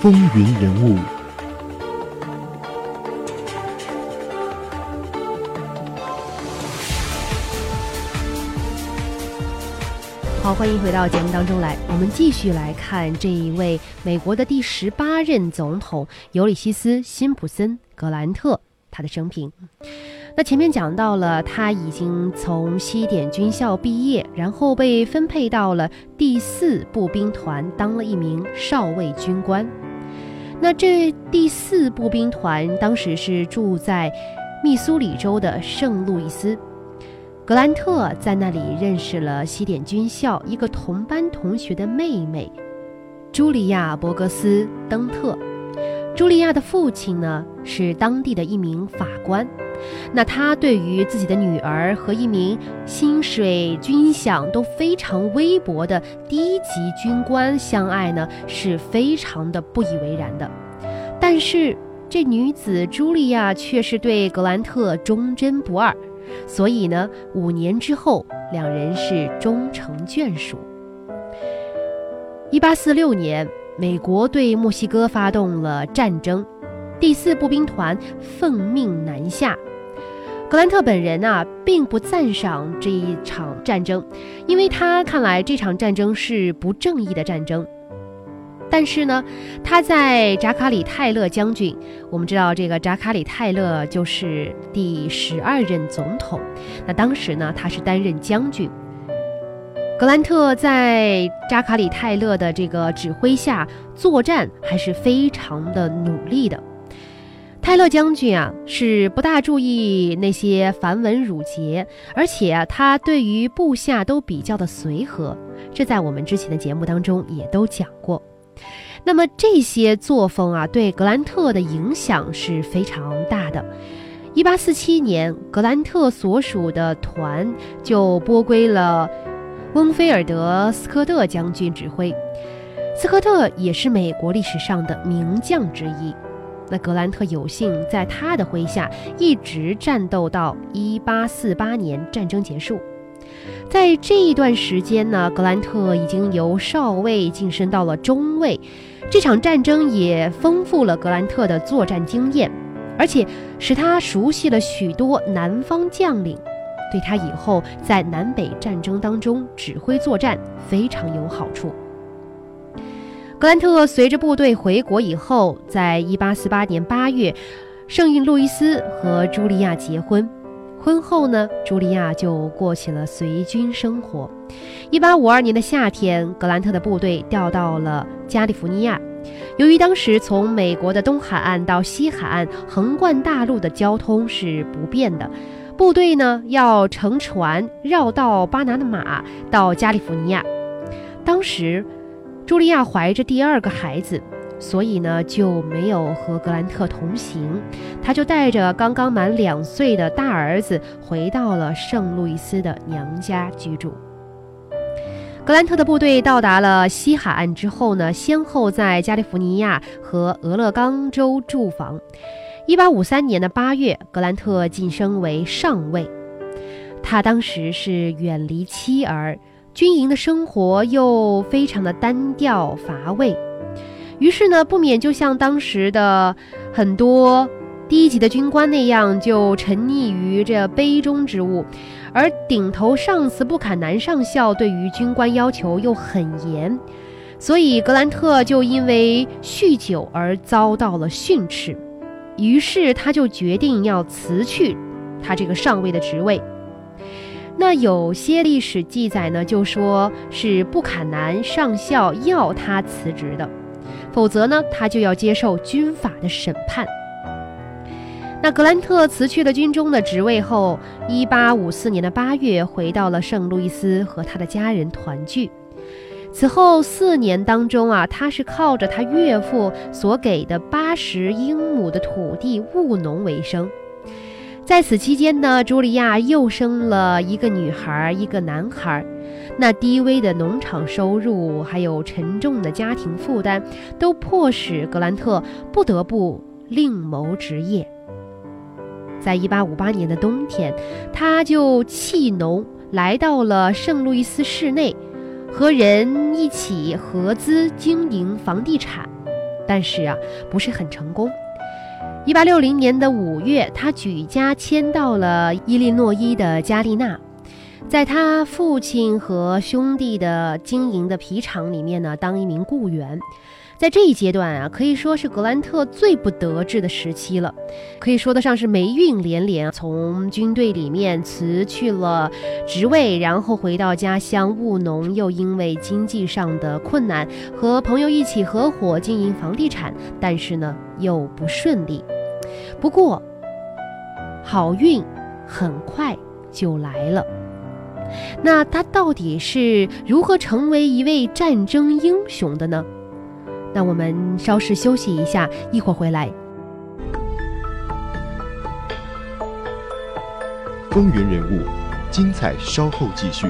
风云人物。好，欢迎回到节目当中来。我们继续来看这一位美国的第十八任总统尤里西斯·辛普森·格兰特他的生平。那前面讲到了，他已经从西点军校毕业，然后被分配到了第四步兵团，当了一名少尉军官。那这第四步兵团当时是住在密苏里州的圣路易斯。格兰特在那里认识了西点军校一个同班同学的妹妹，茱莉亚·伯格斯·登特。茱莉亚的父亲呢是当地的一名法官，那他对于自己的女儿和一名薪水军饷都非常微薄的低级军官相爱呢，是非常的不以为然的。但是这女子茱莉亚却是对格兰特忠贞不二。所以呢，五年之后，两人是终成眷属。一八四六年，美国对墨西哥发动了战争，第四步兵团奉命南下。格兰特本人啊，并不赞赏这一场战争，因为他看来这场战争是不正义的战争。但是呢，他在扎卡里泰勒将军，我们知道这个扎卡里泰勒就是第十二任总统。那当时呢，他是担任将军。格兰特在扎卡里泰勒的这个指挥下作战，还是非常的努力的。泰勒将军啊，是不大注意那些繁文缛节，而且啊，他对于部下都比较的随和。这在我们之前的节目当中也都讲过。那么这些作风啊，对格兰特的影响是非常大的。一八四七年，格兰特所属的团就拨归了翁菲尔德·斯科特将军指挥。斯科特也是美国历史上的名将之一。那格兰特有幸在他的麾下一直战斗到一八四八年战争结束。在这一段时间呢，格兰特已经由少尉晋升到了中尉。这场战争也丰富了格兰特的作战经验，而且使他熟悉了许多南方将领，对他以后在南北战争当中指挥作战非常有好处。格兰特随着部队回国以后，在一八四八年八月，圣印路易斯和茱莉亚结婚。婚后呢，茱莉亚就过起了随军生活。一八五二年的夏天，格兰特的部队调到了加利福尼亚。由于当时从美国的东海岸到西海岸横贯大陆的交通是不便的，部队呢要乘船绕道巴拿马到加利福尼亚。当时，茱莉亚怀着第二个孩子。所以呢，就没有和格兰特同行，他就带着刚刚满两岁的大儿子回到了圣路易斯的娘家居住。格兰特的部队到达了西海岸之后呢，先后在加利福尼亚和俄勒冈州驻防。一八五三年的八月，格兰特晋升为上尉。他当时是远离妻儿，军营的生活又非常的单调乏味。于是呢，不免就像当时的很多低级的军官那样，就沉溺于这杯中之物。而顶头上司布坎南上校对于军官要求又很严，所以格兰特就因为酗酒而遭到了训斥。于是他就决定要辞去他这个上尉的职位。那有些历史记载呢，就说是布坎南上校要他辞职的。否则呢，他就要接受军法的审判。那格兰特辞去了军中的职位后，一八五四年的八月回到了圣路易斯和他的家人团聚。此后四年当中啊，他是靠着他岳父所给的八十英亩的土地务农为生。在此期间呢，茱莉亚又生了一个女孩，一个男孩。那低微的农场收入，还有沉重的家庭负担，都迫使格兰特不得不另谋职业。在一八五八年的冬天，他就弃农来到了圣路易斯市内，和人一起合资经营房地产。但是啊，不是很成功。一八六零年的五月，他举家迁到了伊利诺伊的加利纳，在他父亲和兄弟的经营的皮厂里面呢，当一名雇员。在这一阶段啊，可以说是格兰特最不得志的时期了，可以说得上是霉运连连。从军队里面辞去了职位，然后回到家乡务农，又因为经济上的困难，和朋友一起合伙经营房地产，但是呢又不顺利。不过，好运很快就来了。那他到底是如何成为一位战争英雄的呢？那我们稍事休息一下，一会儿回来。风云人物，精彩稍后继续。